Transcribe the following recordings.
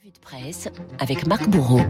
Revue de presse avec Marc Bourreau.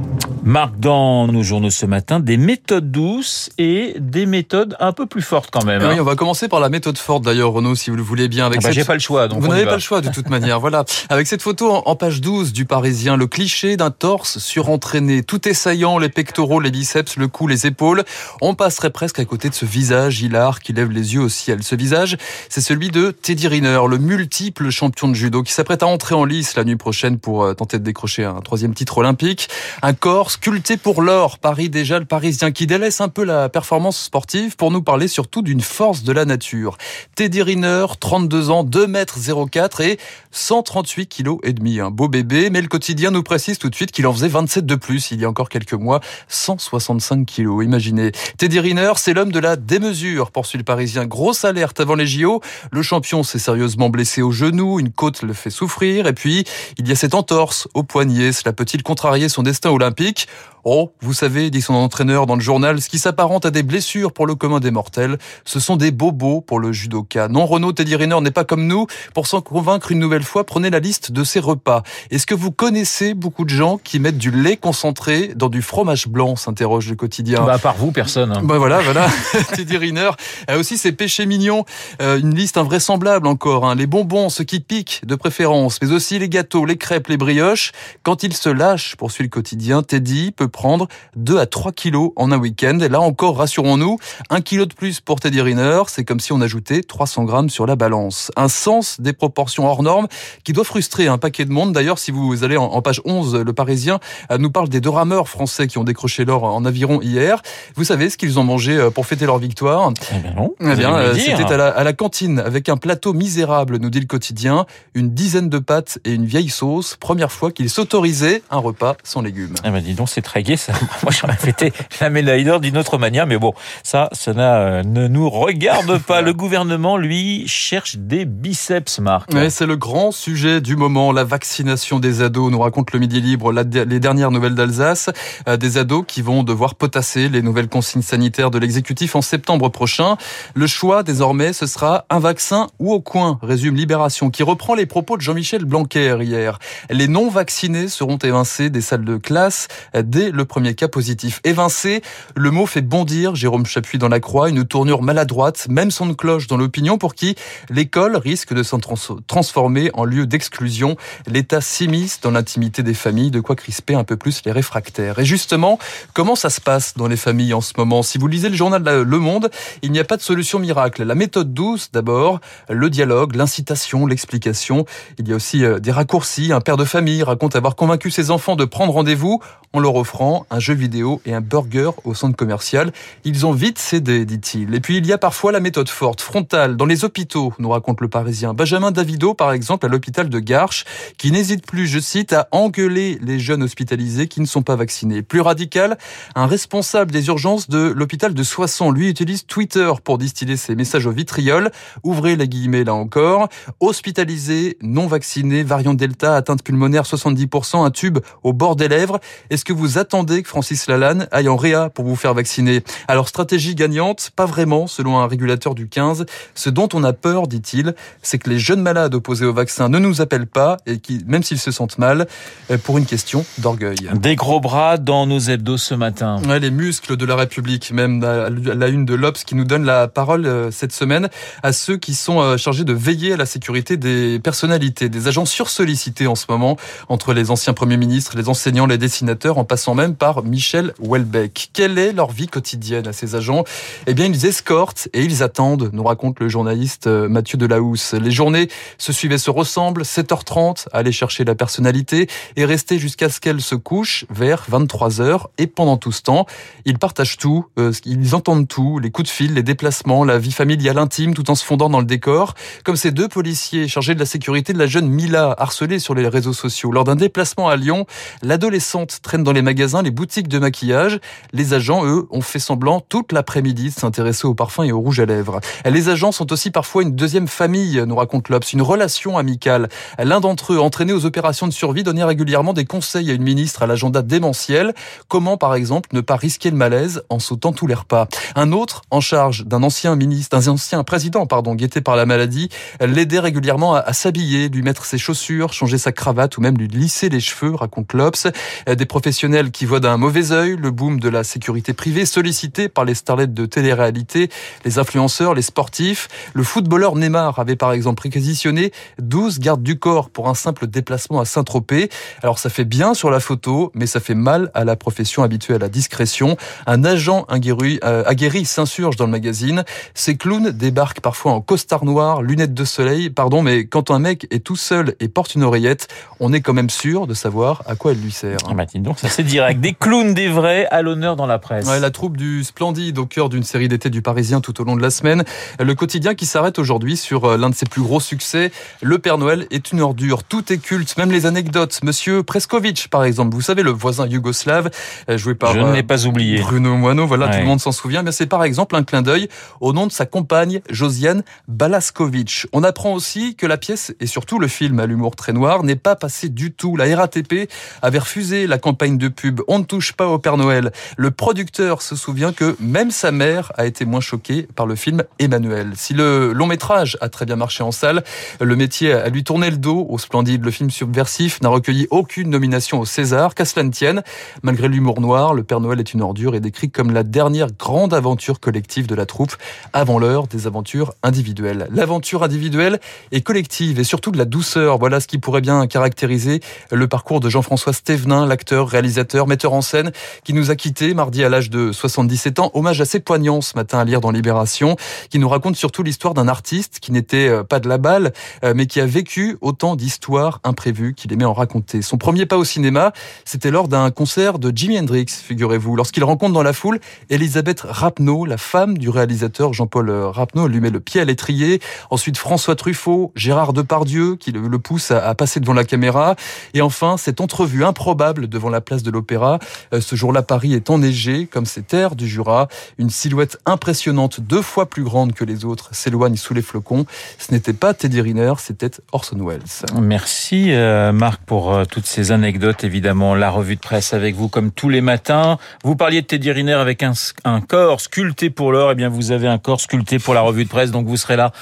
Marc, dans nos journaux ce matin, des méthodes douces et des méthodes un peu plus fortes quand même. Eh Oui, hein. on va commencer par la méthode forte d'ailleurs, Renaud, si vous le voulez bien. Avec Ah bah, cette- J'ai pas le choix, donc Vous n'avez pas le choix de toute manière, voilà. Avec cette photo en, page 12 du Parisien, le cliché d'un torse surentraîné, tout est saillant, les pectoraux, les biceps, le cou, les épaules. On passerait presque à côté de ce visage hilar qui lève les yeux au ciel. Ce visage, c'est celui de Teddy Riner, le multiple champion de judo qui s'apprête à entrer en lice la nuit prochaine pour euh, tenter de décrocher un troisième titre olympique. Un corps sculpté pour l'or. Paris déjà, le Parisien qui délaisse un peu la performance sportive pour nous parler surtout d'une force de la nature. Teddy Riner, 32 ans, 2 mètres 04 et 138 kilos et demi. Un beau bébé, mais le quotidien nous précise tout de suite qu'il en faisait 27 de plus il y a encore quelques mois. 165 kilos, imaginez. Teddy Riner, c'est l'homme de la démesure, poursuit le Parisien. Grosse alerte avant les JO. Le champion s'est sérieusement blessé au genou, une côte le fait souffrir, et puis il y a cette entorse au poignet. Cela peut-il contrarier son destin olympique? Oh, vous savez, dit son entraîneur dans le journal, ce qui s'apparente à des blessures pour le commun des mortels, ce sont des bobos pour le judoka. Non, Renaud Teddy Riner n'est pas comme nous. Pour s'en convaincre une nouvelle fois, prenez la liste de ses repas. Est-ce que vous connaissez beaucoup de gens qui mettent du lait concentré dans du fromage blanc s'interroge le quotidien. Bah, à part vous, personne. hein. Bah voilà, voilà. Teddy Riner a aussi ses péchés mignons. Euh, une liste invraisemblable encore. hein. Les bonbons, ce qui pique de préférence, mais aussi les gâteaux, les crêpes, les brioches. Quand il se lâche, poursuit le quotidien, Teddy peut prendre 2 à 3 kilos en un week-end. Et là encore, rassurons-nous, un kilo de plus pour Teddy Riner, c'est comme si on ajoutait 300 grammes sur la balance. Un sens des proportions hors normes qui doit frustrer un paquet de monde. D'ailleurs, si vous allez en, page 11, le Parisien euh, nous parle des deux rameurs français qui ont décroché l'or en aviron hier. Vous savez ce qu'ils ont mangé euh, pour fêter leur victoire? Eh bien non. eh bien, euh, c'était à la, à la cantine avec un plateau misérable, nous dit le quotidien, une dizaine de pâtes et une vieille sauce. Première fois qu'il s'autorisait un repas sans légumes. Eh ben dis donc, c'est très gai ça. Moi, j'aurais fêté la médaille d'or d'une autre manière, mais bon, ça, ça euh, ne nous regarde pas. Le gouvernement, lui, cherche des biceps, Marc. Ouais, c'est le grand sujet du moment, la vaccination des ados, nous raconte le Midi Libre, la- les dernières nouvelles d'Alsace, euh, des ados qui vont devoir potasser les nouvelles consignes sanitaires de l'exécutif en septembre prochain. Le choix, désormais, ce sera un vaccin ou au coin, résume Libération, qui reprend les propos de Jean-Michel Blanquer hier. Les non-vaccinés seront évincés des salles de classe dès le premier cas positif. Évincés, le mot fait bondir Jérôme Chapuis dans la croix, une tournure maladroite, même son de cloche dans l'opinion pour qui l'école risque de s'en trans- transformer en lieu d'exclusion. L'État s'immisce dans l'intimité des familles, de quoi crisper un peu plus les réfractaires. Et justement, comment ça se passe dans les familles en ce moment? Si vous lisez le journal Le Monde, il n'y a pas de solution miracle. La méthode douce, d'abord, le dialogue, l'incitation, l'explication. Il y a aussi euh, des raccourcis. Un père de famille avoir convaincu ses enfants de prendre rendez-vous en leur offrant un jeu vidéo et un burger au centre commercial. Ils ont vite cédé, dit-il. Et puis il y a parfois la méthode forte, frontale, dans les hôpitaux, nous raconte le Parisien. Benjamin Davido, par exemple, à l'hôpital de Garches, qui n'hésite plus, je cite, à engueuler les jeunes hospitalisés qui ne sont pas vaccinés. Plus radical, un responsable des urgences de l'hôpital de Soissons, lui, utilise Twitter pour distiller ses messages au vitriol. Ouvrez les guillemets là encore. Hospitalisé, non vacciné, variant Delta, atteinte pulmonaire 70%, un tube au bord des lèvres. Est-ce que vous attendez que Francis Lalanne aille en réa pour vous faire vacciner? Alors stratégie gagnante, pas vraiment, selon un régulateur du 15. Ce dont on a peur, dit-il, c'est que les jeunes malades opposés au vaccin ne nous appellent pas et qui, même s'ils se sentent mal, euh, pour une question d'orgueil. Des gros bras dans nos hebdos ce matin. Ouais, les muscles de la République, même à la une de l'Obs qui nous donne la parole euh, cette semaine à ceux qui sont euh, chargés de veiller à la sécurité des personnalités, des agents sursollicités en ce moment, entre les anciens premiers ministres, les enseignants, les dessinateurs, en passant même par Michel Houellebecq. Quelle est leur vie quotidienne à ces agents? Eh bien, ils escortent et ils attendent, nous raconte le journaliste euh, Mathieu Delahousse. Les journées se suivent et se ressemblent, 7h30, aller chercher la personnalité et rester jusqu'à ce qu'elle se couche vers 23h. Et pendant tout ce temps, ils partagent tout, euh, ils entendent tout, les coups de fil, les déplacements, la vie familiale intime, tout en se fondant dans le décor. Comme ces deux policiers chargés de la sécurité de la jeune Mila, harcelée sur les réseaux sociaux. Lors d'un déplacement à Lyon, l'adolescente traîne dans les magasins, les boutiques de maquillage. Les agents, eux, ont fait semblant toute l'après-midi de s'intéresser au parfum et au rouge à lèvres. Les agents sont aussi parfois une deuxième famille, nous raconte l'Obs, une relation amicale. L'un d'entre eux, entraîné aux opérations de survie, donnait régulièrement des conseils à une ministre à l'agenda démentiel. Comment, par exemple, ne pas risquer le malaise en sautant tous les repas? Un autre, en charge d'un ancien ministre, d'un ancien président, pardon, guetté par la maladie, l'aidait régulièrement à, à s'habiller, lui mettre ses chaussures, changer sa cravate ou même lui lisser les cheveux, raconte l'Obs. Des professionnels qui voient d'un mauvais œil le boom de la sécurité privée sollicité par les starlets de télé-réalité, les influenceurs, les sportifs. Le footballeur Neymar avait par exemple réquisitionné 12 gardes du corps pour un simple déplacement à Saint-Tropez. Alors ça fait bien sur la photo, mais ça fait mal à la profession habituée à la discrétion. Un agent aguerri, euh, aguerri s'insurge dans le magazine. Ces clowns débarquent parfois en costard noir, lunettes de soleil, pardon, mais quand un mec est tout seul et porte une oreillette, on est quand même sûr de savoir à quoi elle lui sert. Bah, donc, ça c'est direct. Des clowns, des vrais, à l'honneur dans la presse. Ouais, la troupe du Splendide au cœur d'une série d'été du Parisien tout au long de la semaine. Le quotidien qui s'arrête aujourd'hui sur euh, l'un de ses plus gros succès. Le Père Noël est une ordure. Tout est culte, même les anecdotes. Monsieur Preskovic, par exemple, vous savez, le voisin yougoslave, euh, joué par Je l'ai pas oublié. Bruno Moineau, voilà, tout le monde s'en souvient. Mais c'est par exemple un clin d'œil au nom de sa compagne, Josiane Balaskovic. On apprend aussi que la pièce, et surtout le film à l'humour très noir, n'est pas passé du tout. La RATP avait refusé la campagne de pub On ne touche pas au Père Noël. Le producteur se souvient que même sa mère a été moins choquée par le film Emmanuel. Si le long métrage a très bien marché en salle, le métier a lui tourné le dos au splendide. Le film subversif n'a recueilli aucune nomination au César. Qu'à cela ne tienne, malgré l'humour noir, le Père Noël est une ordure et décrit comme la dernière grande aventure collective de la troupe avant l'heure des aventures individuelles. L'aventure individuelle est collective et surtout de la douceur. Voilà ce qui pourrait bien caractériser le parcours de Jean-François Stévenin, l'acteur, réalisateur, metteur en scène, qui nous a quittés mardi à l'âge de 77 ans. Hommage assez poignant ce matin à lire dans Libération, qui nous raconte surtout l'histoire d'un artiste qui n'était euh, pas de la balle, euh, mais qui a vécu autant d'histoires imprévues qu'il aimait en raconter. Son premier pas au cinéma, c'était lors d'un concert de Jimi Hendrix, figurez-vous, lorsqu'il rencontre dans la foule Elisabeth Rapneau, la femme du réalisateur Jean-Paul Rapneau. lui met le pied à l'étrier. Ensuite, François Truffaut, Gérard Depardieu, qui le pousse à passer devant la caméra. Et enfin, cette entrevue improbable devant la place de l'Opéra. Euh, ce jour-là, Paris est enneigé, comme ces terres du Jura. Une silhouette impressionnante, deux fois plus grande que les autres, s'éloigne sous les flocons. Ce n'était pas Teddy Riner, c'était Orson Welles. Merci euh, Marc pour euh, toutes ces anecdotes. Évidemment, la revue de presse avec vous comme tous les matins. Vous parliez de Teddy Riner avec un, un corps sculpté pour l'or. Eh bien, vous avez un corps sculpté pour la revue de presse. Donc, vous serez là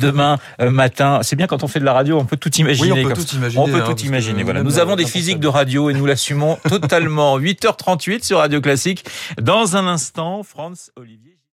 demain matin. C'est bien quand on fait de la radio, on peut tout imaginer. Oui, on peut tout imaginer. On peut tout imaginer. Voilà. Nous avons des physiques de radio et nous l'assumons totalement. 8h38 sur Radio Classique. Dans un instant, France Olivier.